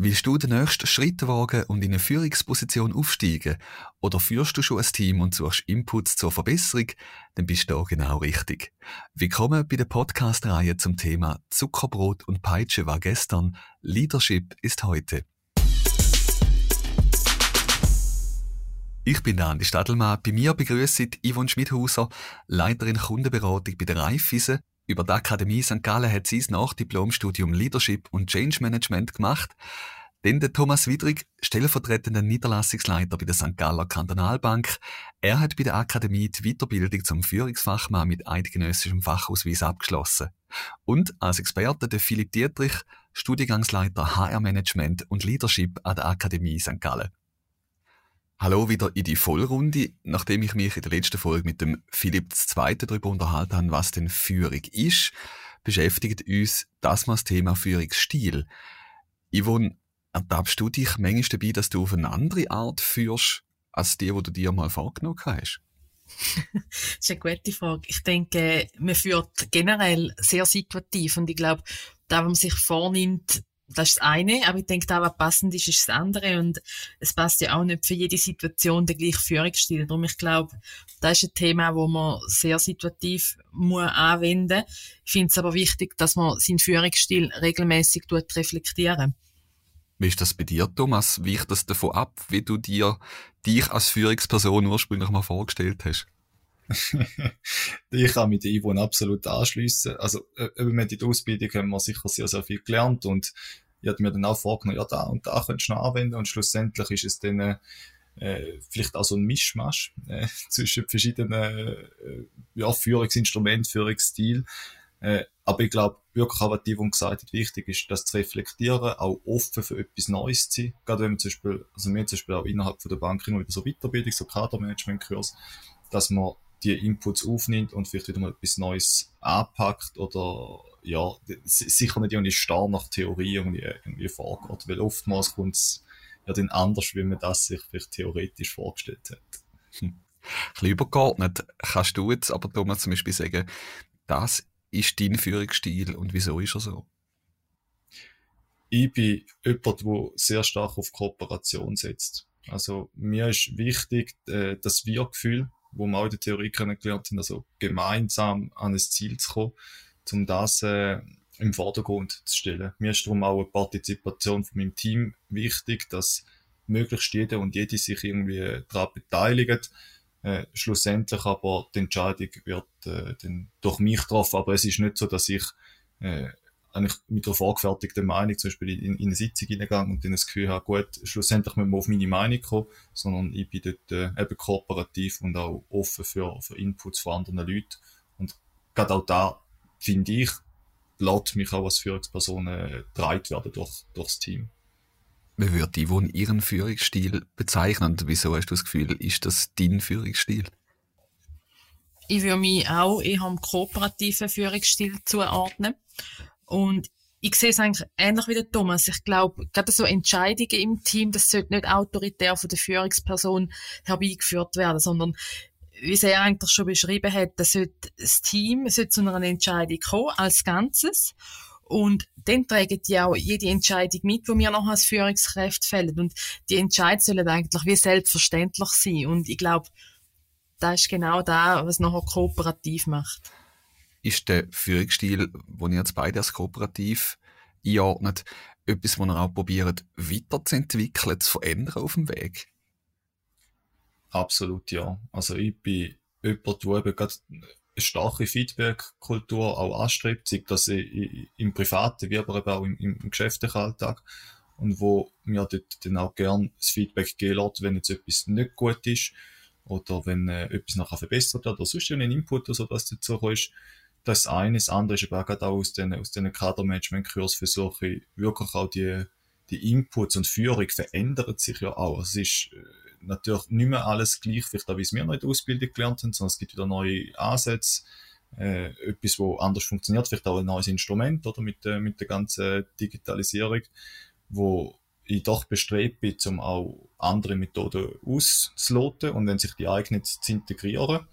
Willst du den nächsten Schritt wagen und in eine Führungsposition aufsteigen? Oder führst du schon ein Team und suchst Inputs zur Verbesserung? Dann bist du da genau richtig. Willkommen bei der Podcast-Reihe zum Thema Zuckerbrot und Peitsche war gestern, Leadership ist heute. Ich bin Andi Stadelmann. Bei mir begrüße ich Yvonne Schmidhauser, Leiterin Kundenberatung bei der Raiffeisen über die Akademie St. Gallen hat sie das Nachdiplomstudium Leadership und Change Management gemacht. Dann der Thomas Widrig, stellvertretender Niederlassungsleiter bei der St. Galler Kantonalbank. Er hat bei der Akademie die Weiterbildung zum Führungsfachmann mit eidgenössischem Fachausweis abgeschlossen. Und als Experte der Philipp Dietrich, Studiengangsleiter HR Management und Leadership an der Akademie St. Gallen. Hallo wieder in die Vollrunde. Nachdem ich mich in der letzten Folge mit dem Philipp II. darüber unterhalten habe, was denn Führung ist, beschäftigt uns das mal das Thema Führungsstil. Yvonne, ertappst du dich manchmal dabei, dass du auf eine andere Art führst, als die, die du dir mal vorgenommen hast? das ist eine gute Frage. Ich denke, man führt generell sehr situativ und ich glaube, da, wenn man sich vornimmt, das ist das eine, aber ich denke, auch, was passend ist, ist das andere. Und es passt ja auch nicht für jede Situation der gleiche Führungsstil. Darum, ich glaube, das ist ein Thema, wo man sehr situativ muss anwenden muss. Ich finde es aber wichtig, dass man seinen Führungsstil regelmäßig reflektieren Wie ist das bei dir, Thomas? Weicht das davon ab, wie du dir dich als Führungsperson ursprünglich mal vorgestellt hast? ich kann mit der Yvonne absolut anschliessen. Also, äh, mit Ausbildung haben wir sicher sehr, sehr viel gelernt und ich hatte mir dann auch vorgenommen, ja, da und da könntest du noch anwenden und schlussendlich ist es dann äh, vielleicht auch so ein Mischmasch äh, zwischen verschiedenen äh, ja, Führungsinstrumenten, Führungsstil. Äh, aber ich glaube, wirklich auch, was die Yvonne gesagt hat, wichtig ist, das zu reflektieren, auch offen für etwas Neues zu sein. Gerade wenn man zum Beispiel, also wir zum Beispiel auch innerhalb von der Bank immer wieder so Weiterbildung, so Kadermanagement-Kurs, dass man die Inputs aufnimmt und vielleicht wieder mal etwas Neues anpackt oder ja, sicher nicht irgendwie starr nach Theorie irgendwie, irgendwie vorgeht, weil oftmals kommt es ja dann anders, wie man das sich vielleicht theoretisch vorgestellt hat. Hm. Ein bisschen übergeordnet. Kannst du jetzt aber Thomas zum Beispiel sagen, das ist dein Führungsstil und wieso ist er so? Ich bin jemand, der sehr stark auf Kooperation setzt. Also mir ist wichtig, äh, das Wir-Gefühl wo wir auch in der Theorie kennengelernt haben, also gemeinsam an ein Ziel zu kommen, um das äh, im Vordergrund zu stellen. Mir ist darum auch eine Partizipation von meinem Team wichtig, dass möglichst jeder und jede sich irgendwie daran beteiligt. Äh, schlussendlich aber die Entscheidung wird äh, dann durch mich getroffen, aber es ist nicht so, dass ich äh, eigentlich mit einer vorgefertigten Meinung zum Beispiel in, in eine Sitzung hineingegangen und dann das Gefühl habe, gut, schlussendlich müssen wir auf meine Meinung kommen, sondern ich bin dort äh, eben kooperativ und auch offen für, für Inputs von anderen Leuten. Und gerade auch da, finde ich, lässt mich auch als Führungsperson äh, getragen werden durch, durch das Team. Wie würde die Yvonne ihren Führungsstil bezeichnen? Und wieso hast du das Gefühl, ist das dein Führungsstil? Ich würde mich auch eher einem kooperativen Führungsstil zuordnen. Und ich sehe es eigentlich ähnlich wie der Thomas. Ich glaube, gerade so Entscheidungen im Team, das sollte nicht autoritär von der Führungsperson herbeigeführt werden, sondern wie sie eigentlich schon beschrieben hat, das sollte das Team sollte zu einer Entscheidung kommen, als Ganzes. Und dann tragen die auch jede Entscheidung mit, die wir noch als Führungskräfte fällen. Und die Entscheidungen sollen eigentlich wie selbstverständlich sein. Und ich glaube, das ist genau da, was nachher kooperativ macht ist der Führungsstil, den ihr jetzt beide als kooperativ einordnet, etwas, was ihr auch probiert, weiterzuentwickeln, zu verändern auf dem Weg? Absolut, ja. Also ich bin jemand, der eben gerade eine starke Feedback-Kultur auch anstrebt, sei das im privaten, wie aber eben auch im, im geschäftlichen Alltag. Und wo mir dort dann auch gern das Feedback geben lässt, wenn jetzt etwas nicht gut ist oder wenn äh, etwas nachher verbessert wird oder sonst ein Input oder so, was dazu ist, das eine. Das andere ist aber auch gerade auch aus den, aus den Kadermanagement-Kurs versuche ich wirklich auch die, die Inputs und Führung verändert sich ja auch. Es ist äh, natürlich nicht mehr alles gleich, vielleicht auch wie es wir noch in der Ausbildung gelernt haben, sondern es gibt wieder neue Ansätze, äh, etwas, wo anders funktioniert, vielleicht auch ein neues Instrument, oder, mit, äh, mit der ganzen Digitalisierung, wo ich doch bestrebt bin, um auch andere Methoden auszuloten und wenn sich die eignet, zu integrieren.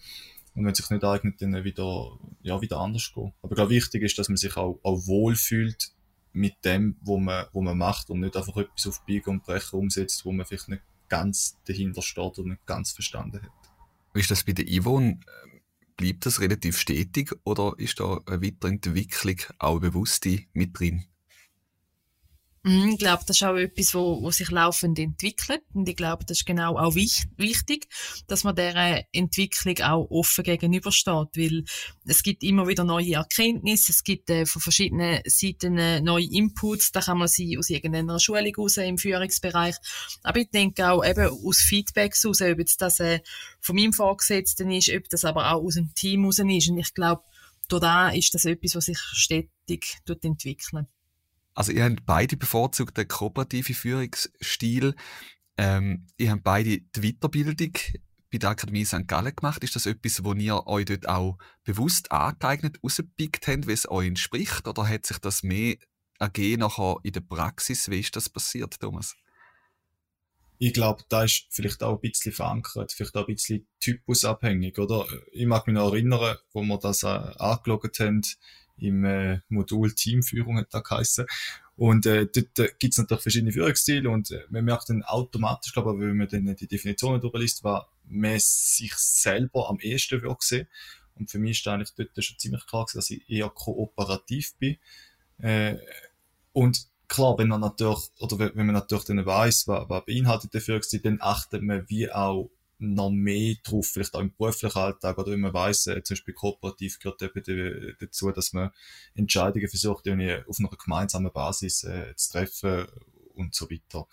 Und wenn es sich nicht eignet, dann wieder, ja, wieder anders gehen. Aber glaube, wichtig ist, dass man sich auch, auch wohlfühlt mit dem, wo man, wo man macht und nicht einfach etwas auf Biegen und Brechen umsetzt, wo man vielleicht nicht ganz dahinter steht und nicht ganz verstanden hat. Ist das bei der Yvonne? Bleibt das relativ stetig oder ist da eine Weiterentwicklung auch bewusst mit drin? Mhm, ich glaube, das ist auch etwas, wo, wo sich laufend entwickelt. Und ich glaube, das ist genau auch wichtig, dass man dieser Entwicklung auch offen gegenübersteht, weil es gibt immer wieder neue Erkenntnisse, es gibt äh, von verschiedenen Seiten äh, neue Inputs, da kann man sie aus irgendeiner Schulung raus im Führungsbereich. Aber ich denke auch eben aus Feedbacks raus, ob jetzt das äh, von meinem Vorgesetzten ist, ob das aber auch aus dem Team raus ist. Und ich glaube, da ist das etwas, was sich stetig entwickelt. Also ihr habt beide bevorzugt den kooperativen Führungsstil. Ähm, ihr habt beide die Weiterbildung bei der Akademie St. Gallen gemacht. Ist das etwas, wo ihr euch dort auch bewusst angeeignet, rausgepickt habt, wie es euch entspricht? Oder hat sich das mehr ergeben nachher in der Praxis? Wie ist das passiert, Thomas? Ich glaube, da ist vielleicht auch ein bisschen verankert, vielleicht auch ein bisschen typusabhängig, oder? Ich mag mich noch erinnern, wo wir das äh, angeschaut haben, im äh, Modul Teamführung hat da geheißen. Und äh, dort äh, gibt es natürlich verschiedene Führungsstile und äh, man merkt dann automatisch, glaube ich, wenn man dann die Definitionen durchliest, was man sich selber am ehesten will sehen. Und für mich ist eigentlich dort schon ziemlich klar gewesen, dass ich eher kooperativ bin. Äh, und klar, wenn man natürlich, oder wenn man natürlich dann weiss, was, was beinhaltet der Führungsstil, dann achtet man wie auch noch mehr drauf, vielleicht auch im beruflichen Alltag oder wenn man weiss, äh, zum Beispiel kooperativ gehört eben dazu, dass man Entscheidungen versucht, irgendwie auf einer gemeinsamen Basis äh, zu treffen und so weiter.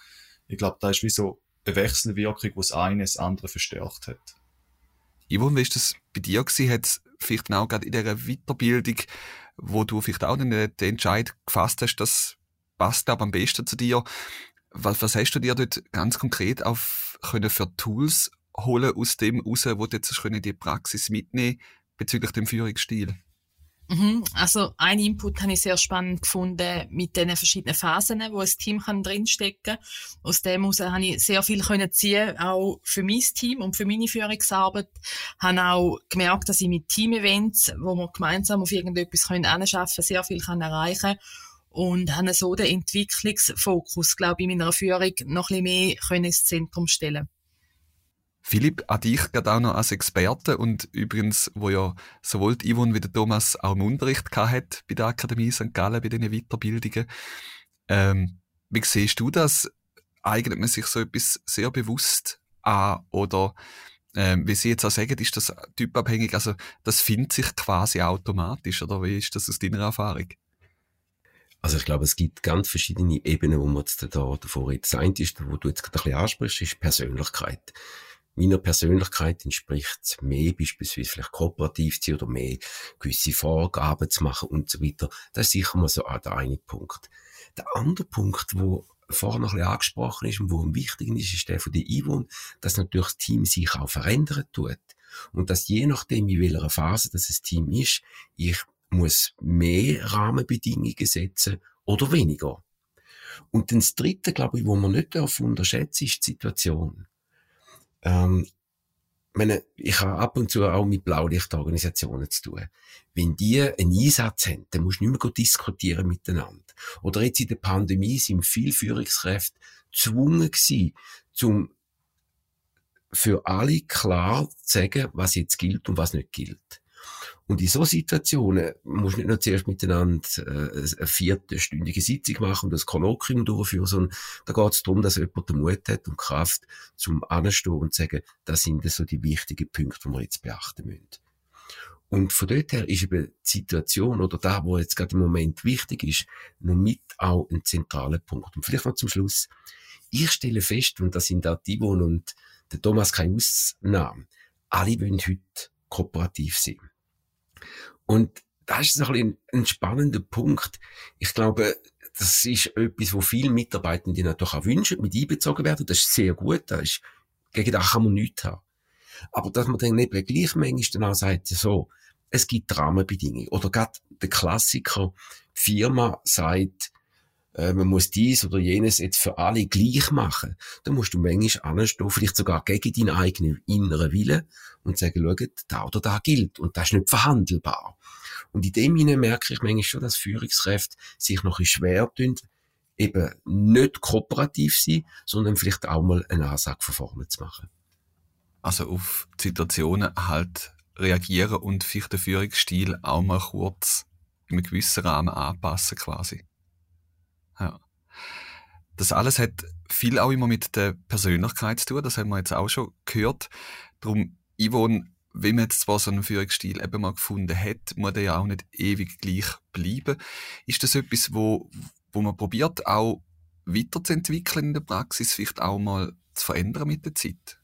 Ich glaube, da ist wie so eine Wechselwirkung, wo das eine das andere verstärkt hat. Yvonne, wie ist das bei dir gewesen? Hat es vielleicht auch gerade in dieser Weiterbildung, wo du vielleicht auch den, den Entscheid gefasst hast, das passt, glaube am besten zu dir. Was, was hast du dir dort ganz konkret auf können für Tools holen aus dem raus, wo du jetzt in die Praxis mitnehmen bezüglich dem Führungsstil? Mhm. Also ein Input habe ich sehr spannend gefunden mit den verschiedenen Phasen, wo ein Team kann drinstecken kann. Aus dem heraus habe ich sehr viel können ziehen, auch für mein Team und für meine Führungsarbeit. Habe auch gemerkt, dass ich mit Team-Events, wo wir gemeinsam auf irgendetwas können anschaffen, sehr viel kann erreichen und habe so den Entwicklungsfokus, glaube ich, in meiner Führung noch ein bisschen mehr können ins Zentrum stellen. Philipp, an dich gerade auch noch als Experte und übrigens, wo ja sowohl die Yvonne wie der Thomas auch im Unterricht hat bei der Akademie St. Gallen, bei diesen Weiterbildungen. Ähm, wie siehst du das? Eignet man sich so etwas sehr bewusst an oder ähm, wie Sie jetzt auch sagen, ist das typabhängig, also das findet sich quasi automatisch oder wie ist das aus deiner Erfahrung? Also ich glaube, es gibt ganz verschiedene Ebenen, wo man jetzt da davor jetzt ein ist, wo du jetzt gerade ein bisschen ansprichst, ist Persönlichkeit meiner Persönlichkeit entspricht mehr beispielsweise vielleicht kooperativ zu sein oder mehr gewisse Vorgaben zu machen und so weiter. Das ist sicher mal so der eine Punkt. Der andere Punkt, wo vorher noch ein bisschen angesprochen ist und wo am wichtigen ist, ist der von der Yvonne, dass natürlich das Team sich auch verändern tut. Und dass je nachdem, in welcher Phase das Team ist, ich muss mehr Rahmenbedingungen setzen oder weniger. Und dann das Dritte, glaube ich, wo man nicht unterschätzen darf, ist die Situation. Ähm, meine, ich habe ab und zu auch mit Blaulichtorganisationen zu tun. Wenn die einen Einsatz haben, dann musst du nicht mehr diskutieren miteinander. Oder jetzt in der Pandemie sind viele Führungskräfte gezwungen gewesen, zum für alle klar zu sagen, was jetzt gilt und was nicht gilt. Und in so Situationen musst du nicht nur zuerst miteinander äh, eine viertelstündige Sitzung machen und das Kolloquium durchführen, sondern da geht es darum, dass jemand den Mut hat und Kraft zum Anstehen und zu sagen, das sind so die wichtigen Punkte, die wir jetzt beachten müssen. Und von dort her ist eben die Situation oder da, wo jetzt gerade im Moment wichtig ist, noch mit auch ein zentraler Punkt. Und vielleicht noch zum Schluss. Ich stelle fest, und das sind auch die Yvonne und der Thomas keine Ausnahme, alle wollen heute kooperativ sein. Und das ist so ein, ein spannender Punkt. Ich glaube, das ist etwas, wo viele Mitarbeitende natürlich auch wünschen, mit einbezogen werden. Das ist sehr gut. Das ist, gegen das kann man nichts haben. Aber dass man dann eben gleich manchmal dann auch sagt, so, es gibt Rahmenbedingungen. Oder gerade der Klassiker, die Firma sagt, äh, man muss dies oder jenes jetzt für alle gleich machen, dann musst du manchmal anstehen, vielleicht sogar gegen deinen eigenen inneren Willen und sagen, schau, da oder da gilt und das ist nicht verhandelbar. Und in dem Sinne merke ich manchmal schon, dass Führungskräfte sich noch ein schwer tun, eben nicht kooperativ sein, sondern vielleicht auch mal eine Ansage von vorne zu machen. Also auf Situationen halt reagieren und vielleicht den Führungsstil auch mal kurz in einem gewissen Rahmen anpassen quasi. Ja. Das alles hat viel auch immer mit der Persönlichkeit zu tun, das haben wir jetzt auch schon gehört. Darum, Yvonne, wenn man jetzt zwar so einen Führungsstil eben mal gefunden hat, muss der ja auch nicht ewig gleich bleiben. Ist das etwas, wo, wo man probiert, auch weiterzuentwickeln in der Praxis, vielleicht auch mal zu verändern mit der Zeit?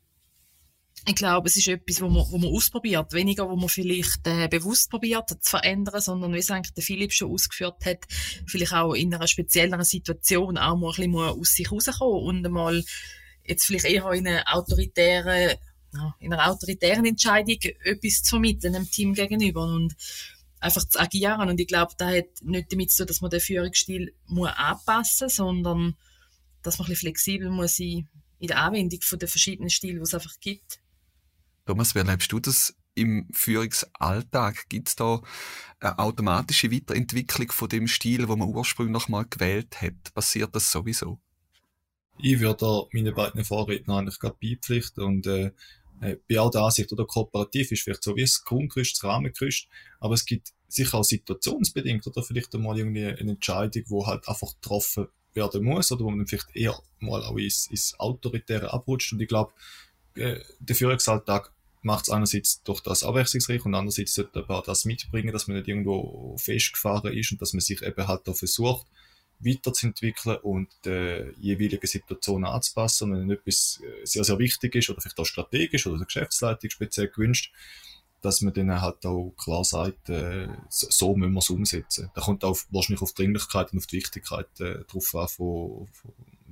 Ich glaube, es ist etwas, wo man, wo man ausprobiert. Weniger, wo man vielleicht äh, bewusst probiert zu verändern, sondern wie es eigentlich der Philipp schon ausgeführt hat, vielleicht auch in einer spezielleren Situation auch mal ein bisschen aus sich rauskommen und einmal jetzt vielleicht eher in einer autoritären, in einer autoritären Entscheidung etwas zu vermitteln dem Team gegenüber und einfach zu agieren. Und ich glaube, da hat nicht damit zu tun, dass man den Führungsstil muss anpassen muss, sondern dass man ein bisschen flexibel muss sein in der Anwendung von den verschiedenen Stilen, die es einfach gibt. Thomas, wie erlebst du das im Führungsalltag? Gibt es da eine automatische Weiterentwicklung von dem Stil, wo man ursprünglich mal gewählt hat? Passiert das sowieso? Ich würde da meine beiden Vorredner eigentlich gerade beipflichten und äh, äh, bin auch der Ansicht, oder kooperativ ist vielleicht so wie das Grundgerüst, das Rahmengerüst, aber es gibt sicher auch situationsbedingt oder vielleicht einmal irgendwie eine Entscheidung, wo halt einfach getroffen werden muss oder wo man vielleicht eher mal auch ins, ins Autoritäre abrutscht und ich glaube, äh, der Führungsalltag macht es einerseits durch das abwechslungsreich und andererseits sollte man das mitbringen, dass man nicht irgendwo festgefahren ist und dass man sich eben halt da versucht, weiterzuentwickeln und der jeweiligen Situation anzupassen. Und wenn etwas äh, sehr, sehr wichtig ist oder vielleicht auch strategisch oder der Geschäftsleitung speziell gewünscht, dass man dann halt auch klar sagt, äh, so müssen wir es umsetzen. Da kommt auch wahrscheinlich auf die Dringlichkeit und auf die Wichtigkeit äh, drauf an, vom,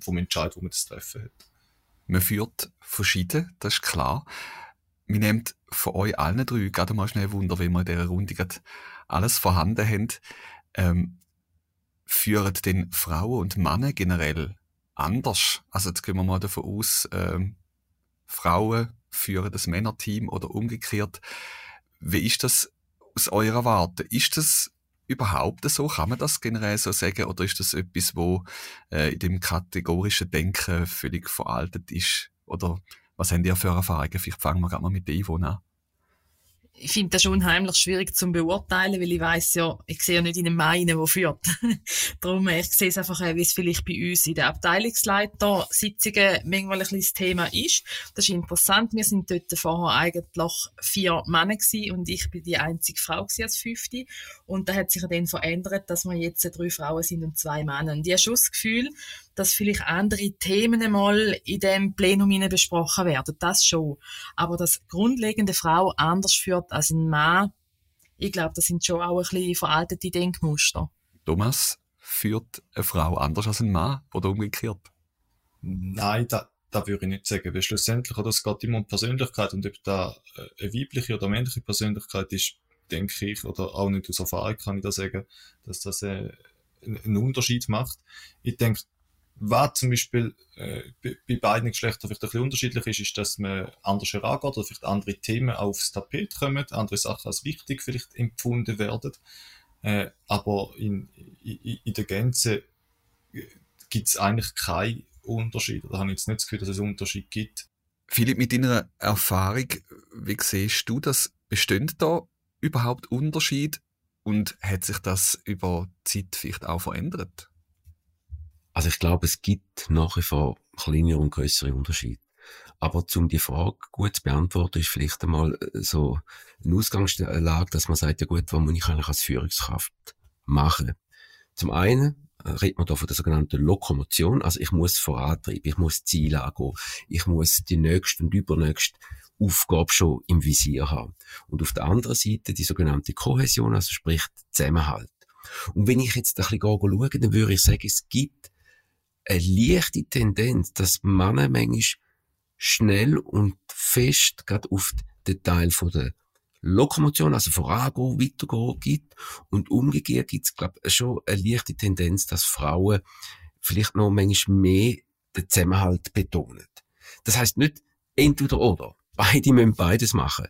vom Entscheid, wo man das treffen hat. Man führt verschieden, das ist klar. Wir nehmen von euch allen drei gerade mal schnell Wunder, wenn wir in dieser Runde alles vorhanden haben. Ähm, führen denn Frauen und Männer generell anders? Also jetzt gehen wir mal davon aus, ähm, Frauen führen das Männerteam oder umgekehrt. Wie ist das aus eurer Warte? Ist das überhaupt so? Kann man das generell so sagen? Oder ist das etwas, wo äh, in dem kategorischen Denken völlig veraltet ist? Oder was haben ihr für Erfahrungen? Vielleicht fangen wir gerade mal mit der Yvonne an ich finde das schon unheimlich schwierig zu beurteilen, weil ich weiß ja, ich sehe ja nicht in einem Mann der führt. Darum, ich sehe es einfach, wie es vielleicht bei uns in der Abteilungsleiter-Sitzungen manchmal ein bisschen das Thema ist. Das ist interessant. Wir sind dort vorher eigentlich vier Männer gewesen und ich bin die einzige Frau als Fünfte. Und da hat sich dann verändert, dass wir jetzt drei Frauen sind und zwei Männer. Und ich habe schon das Gefühl, dass vielleicht andere Themen einmal in dem Plenum besprochen werden. Das schon. Aber dass grundlegende Frau anders führt als ein Mann, ich glaube, das sind schon auch ein bisschen veraltete Denkmuster. Thomas, führt eine Frau anders als ein Mann oder umgekehrt? Nein, da, da würde ich nicht sagen. Weil schlussendlich, oder, es geht immer um Persönlichkeit und ob da äh, eine weibliche oder männliche Persönlichkeit ist, denke ich, oder auch nicht aus Erfahrung kann ich da sagen, dass das äh, einen Unterschied macht. Ich denke, was zum Beispiel äh, bei beiden Geschlechtern vielleicht ein bisschen unterschiedlich ist, ist, dass man anders herangeht oder vielleicht andere Themen aufs Tapet kommen, andere Sachen als wichtig vielleicht empfunden werden. Äh, aber in, in, in der Gänze äh, gibt es eigentlich keinen Unterschied. Oder habe ich jetzt nicht das Gefühl, dass es einen Unterschied gibt. Philipp, mit deiner Erfahrung, wie siehst du das? Bestehen da überhaupt Unterschied und hat sich das über die Zeit vielleicht auch verändert? Also ich glaube, es gibt nach wie vor kleinere und größere Unterschiede. Aber um die Frage gut zu beantworten, ist vielleicht einmal äh, so eine Ausgangslage, dass man sagt, ja gut, was muss ich eigentlich als Führungskraft machen? Zum einen äh, redet man da von der sogenannten Lokomotion, also ich muss vorantreiben, ich muss Ziele angehen, ich muss die nächste und übernächste Aufgabe schon im Visier haben. Und auf der anderen Seite die sogenannte Kohäsion, also sprich Zusammenhalt. Und wenn ich jetzt ein bisschen schaue, dann würde ich sagen, es gibt eine leichte Tendenz, dass Männer manchmal schnell und fest gerade auf den Teil von der Lokomotion, also vorangehen, weitergehen gibt. Und umgekehrt gibt es, glaube schon eine leichte Tendenz, dass Frauen vielleicht noch manchmal mehr den Zusammenhalt betonen. Das heißt nicht entweder oder. Beide müssen beides machen.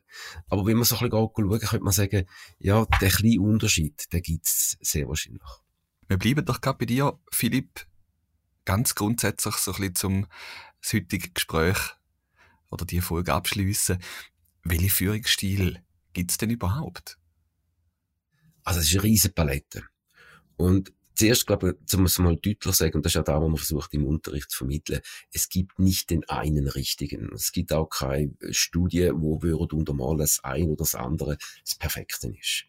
Aber wenn man so ein bisschen schauen, könnte man sagen, ja, der kleine Unterschied, den gibt es sehr wahrscheinlich. Wir bleiben doch gerade bei dir, Philipp, ganz grundsätzlich so ein bisschen zum heutigen Gespräch oder die Folge abschließen. Welche Führungsstil gibt es denn überhaupt? Also es ist eine riesige Palette. Und zuerst, glaube ich, muss man mal deutlich sagen, und das ist auch da, was man versucht im Unterricht zu vermitteln, es gibt nicht den einen richtigen. Es gibt auch keine Studie, wo würde untermalen, das eine oder das andere das Perfekte ist.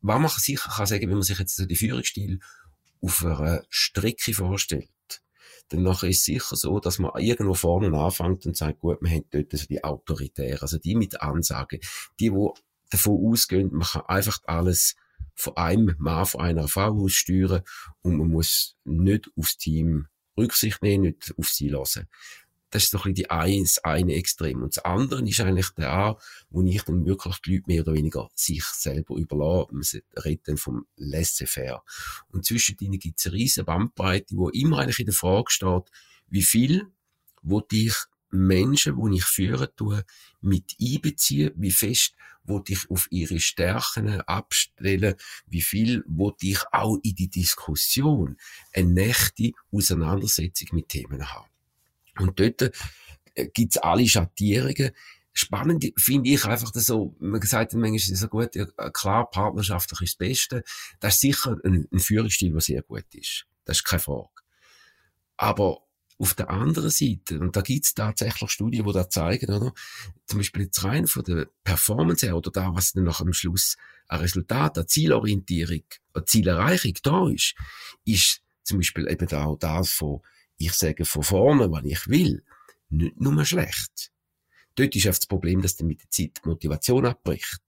Was man sicher kann sagen, wenn man sich jetzt so die Führungsstil auf einer Strecke vorstellt, dann nachher ist es sicher so, dass man irgendwo vorne anfängt und sagt, gut, wir haben dort also die Autoritären, also die mit Ansagen, die, wo davon ausgehen, man kann einfach alles von einem Mann, von einer Frau aus steuern und man muss nicht aufs Team Rücksicht nehmen, nicht auf sie lassen. Das ist so ein bisschen die eine, das eine Extrem. Und das andere ist eigentlich der, wo ich dann wirklich die Leute mehr oder weniger sich selber überlasse. Man redet dann vom Laissez-faire. Und zwischen ihnen gibt es eine riesige Bandbreite, wo immer eigentlich in der Frage steht, wie viel wo ich Menschen, die ich führen tue, mit einbeziehen, wie fest wo ich auf ihre Stärken abstellen, wie viel wo ich auch in die Diskussion eine nächte Auseinandersetzung mit Themen haben. Und dort äh, gibt's alle Schattierungen. Spannend finde ich einfach das so, man sagt manchmal ist so gut, ja, klar, partnerschaftlich ist das Beste. Das ist sicher ein, ein Führungsstil, der sehr gut ist. Das ist keine Frage. Aber auf der anderen Seite, und da gibt's tatsächlich Studien, die das zeigen, oder? Zum Beispiel jetzt rein von der Performance her oder da, was dann nach am Schluss ein Resultat, eine Zielorientierung, eine Zielerreichung da ist, ist zum Beispiel eben auch das von ich sage von vorne, was ich will, nicht nur schlecht. Dort ist oft das Problem, dass dann mit der Zeit die Motivation abbricht.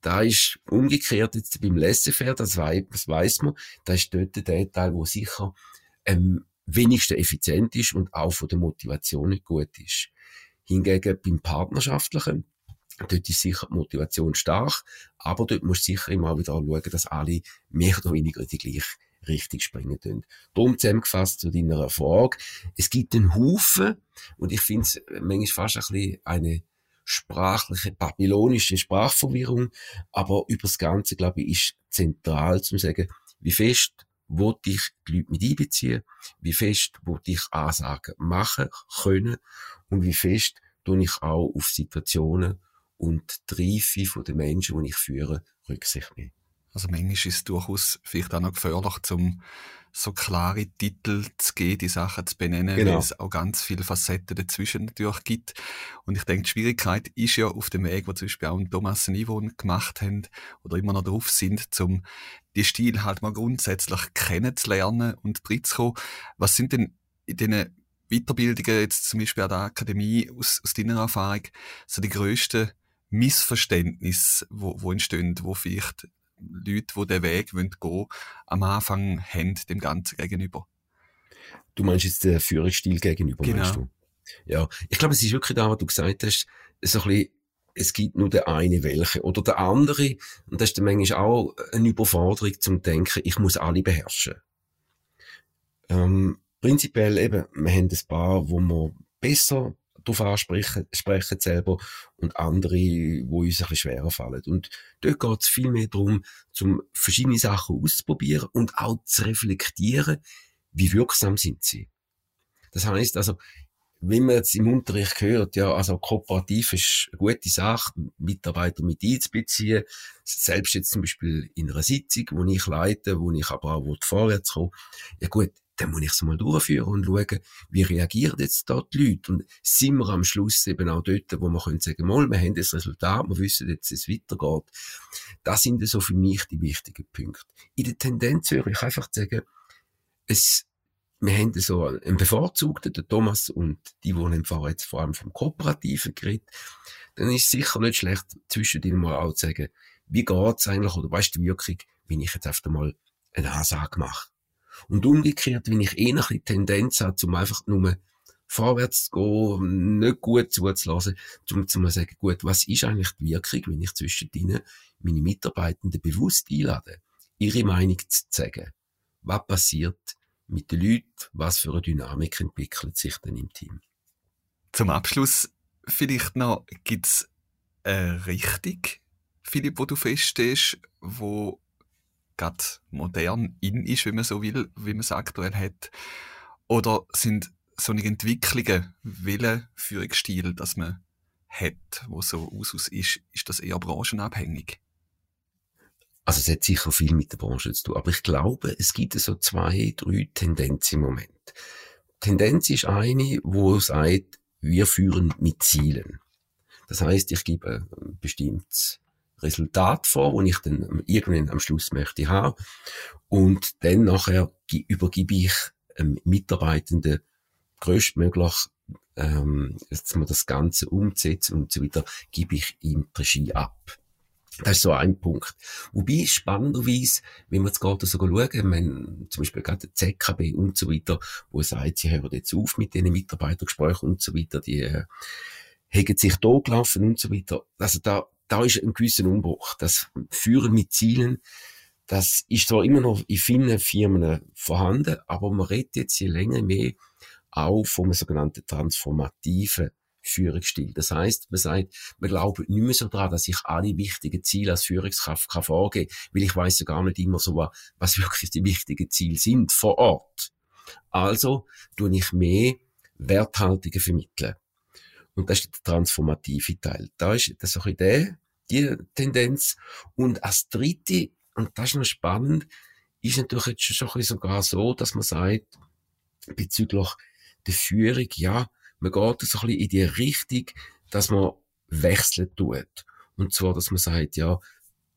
Da ist umgekehrt jetzt beim Laissez-faire, das, wei das weiss man, da ist dort der Teil, wo sicher am wenigsten effizient ist und auch von der Motivation nicht gut ist. Hingegen beim Partnerschaftlichen, dort ist sicher die Motivation stark, aber dort muss sicher immer wieder schauen, dass alle mehr oder weniger die gleiche richtig springen tun. Darum zusammengefasst zu deiner Frage. Es gibt einen Haufen, und ich finde es manchmal fast ein bisschen eine sprachliche, babylonische Sprachverwirrung, aber über das Ganze, glaube ich, ist zentral zu sagen, wie fest wo ich die Leute mit einbeziehen, wie fest wo ich Ansagen machen können und wie fest tue ich auch auf Situationen und die Reife der Menschen, die ich führe, Rücksicht nehmen. Also manchmal ist es durchaus vielleicht auch noch gefährlich, um so klare Titel zu geben, die Sachen zu benennen, genau. weil es auch ganz viele Facetten dazwischen natürlich gibt. Und ich denke, die Schwierigkeit ist ja auf dem Weg, wo zum Beispiel auch Thomas und Yvonne gemacht haben oder immer noch drauf sind, um die Stil halt mal grundsätzlich kennenzulernen und reinzukommen. Was sind denn in diesen Weiterbildungen, jetzt zum Beispiel an der Akademie, aus, aus deiner Erfahrung, so die grössten Missverständnisse, wo, wo entstehen, wo vielleicht Leute, die den Weg gehen wollen, am Anfang haben, dem Ganzen gegenüber. Du meinst jetzt den Führungsstil gegenüber, genau. meinst du? Ja, ich glaube, es ist wirklich da, was du gesagt hast, so ein bisschen, es gibt nur der eine welche oder der andere, und das ist dann manchmal auch eine Überforderung zum Denken, ich muss alle beherrschen. Ähm, prinzipiell eben, wir haben ein paar, wo wir besser darauf ansprechen sprechen selber und andere, wo uns ein bisschen schwerer fallen. Und dort geht es viel mehr darum, zum verschiedene Sachen auszuprobieren und auch zu reflektieren, wie wirksam sind sie. Das heißt also, wenn man jetzt im Unterricht hört, ja, also kooperativ ist eine gute Sache, Mitarbeiter mit einzubeziehen, selbst jetzt zum Beispiel in einer Sitzung, wo ich leite, wo ich aber auch vorwärts komme, ja gut, dann muss ich es mal durchführen und schauen, wie reagieren jetzt da die Leute. Und sind wir am Schluss eben auch dort, wo wir können sagen, mal, wir haben das Resultat, wir wissen jetzt, es weitergeht. Das sind so für mich die wichtigen Punkte. In der Tendenz höre ich einfach sagen, es, wir haben so einen bevorzugten, den Thomas und die, die vorher jetzt vor allem vom Kooperativen geredet, dann ist es sicher nicht schlecht, zwischen ihnen mal auch zu sagen, wie geht's eigentlich, oder weißt du wirklich, wenn ich jetzt einfach mal eine Ansage mache. Und umgekehrt, wenn ich eher eine Tendenz habe, zum einfach nur vorwärts zu gehen, nicht gut zuzulassen, um zu sagen, gut, was ist eigentlich die Wirkung, wenn ich zwischen ihnen meine Mitarbeitenden bewusst einlade, ihre Meinung zu sagen. Was passiert mit den Leuten? Was für eine Dynamik entwickelt sich denn im Team? Zum Abschluss vielleicht noch, gibt es eine Richtung, Philipp, wo du feststehst, wo gerade modern in ist, wenn man so will, wie man es aktuell hat? Oder sind solche Entwicklungen, welchen Führungsstil, dass man hat, wo so aus ist, ist das eher branchenabhängig? Also es hat sicher viel mit der Branche zu tun, aber ich glaube, es gibt so zwei, drei Tendenzen im Moment. Tendenz ist eine, wo sagt, wir führen mit Zielen. Das heißt, ich gebe ein bestimmtes Resultat vor, wo ich dann irgendwann am Schluss möchte haben. Und dann nachher übergebe ich einem Mitarbeitenden größtmöglich, ähm, dass man das Ganze umsetzt und so weiter, gebe ich ihm die Regie ab. Das ist so ein Punkt. Wobei, spannenderweise, wenn wir jetzt gerade so schauen, wenn zum Beispiel gerade der ZKB und so weiter, wo sagt, sie hören jetzt auf mit diesen Mitarbeitergesprächen und so weiter, die äh, haben sich da gelaufen und so weiter. Also da, da ist ein gewisser Umbruch. Das Führen mit Zielen, das ist zwar immer noch in vielen Firmen vorhanden, aber man redet jetzt je länger mehr auch vom sogenannten transformativen Führungsstil. Das heißt, man sagt, man glaubt nicht mehr so daran, dass ich alle wichtigen Ziele als Führungskraft kann vorgeben, weil ich weiß ja gar nicht immer so, was wirklich die wichtigen Ziele sind vor Ort. Also tue ich mehr Werthaltungen vermitteln. Und das ist der transformative Teil. Da ist das ein bisschen die Tendenz. Und als dritte, und das ist noch spannend, ist natürlich jetzt schon sogar so, dass man sagt, bezüglich der Führung, ja, man geht so ein bisschen in die Richtung, dass man wechseln tut. Und zwar, dass man sagt, ja,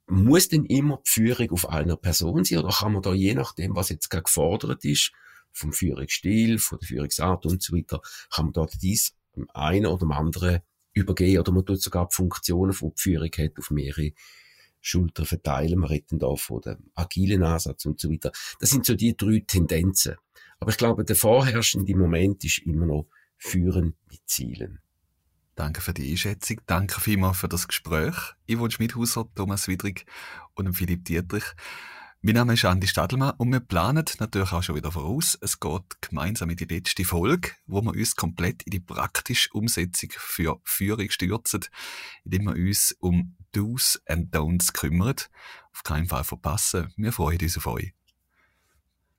muss denn immer die Führung auf einer Person sein oder kann man da je nachdem, was jetzt gerade gefordert ist, vom Führungsstil, von der Führungsart und so weiter, kann man da dies dem einen oder dem anderen übergehen oder man tut sogar die Funktionen, die die Führung hat, auf mehrere Schultern verteilen. Man redet da von dem agilen Ansatz und so weiter. Das sind so die drei Tendenzen. Aber ich glaube, der vorherrschende Moment ist immer noch Führen mit Zielen. Danke für die Einschätzung. Danke vielmals für das Gespräch. Yvonne Schmidhauser, Thomas Widrig und Philipp Dietrich. Mein Name ist Andi Stadelmann und wir planen natürlich auch schon wieder voraus. Es geht gemeinsam in die letzte Folge, wo wir uns komplett in die praktische Umsetzung für Führung stürzen, indem wir uns um Do's and Don'ts kümmern. Auf keinen Fall verpassen. Wir freuen uns auf euch.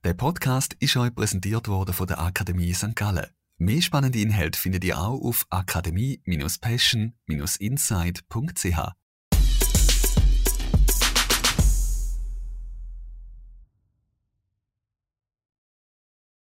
Der Podcast ist euch präsentiert worden von der Akademie St. Gallen. Mehr spannende Inhalte findet ihr auch auf akademie-passion-insight.ch.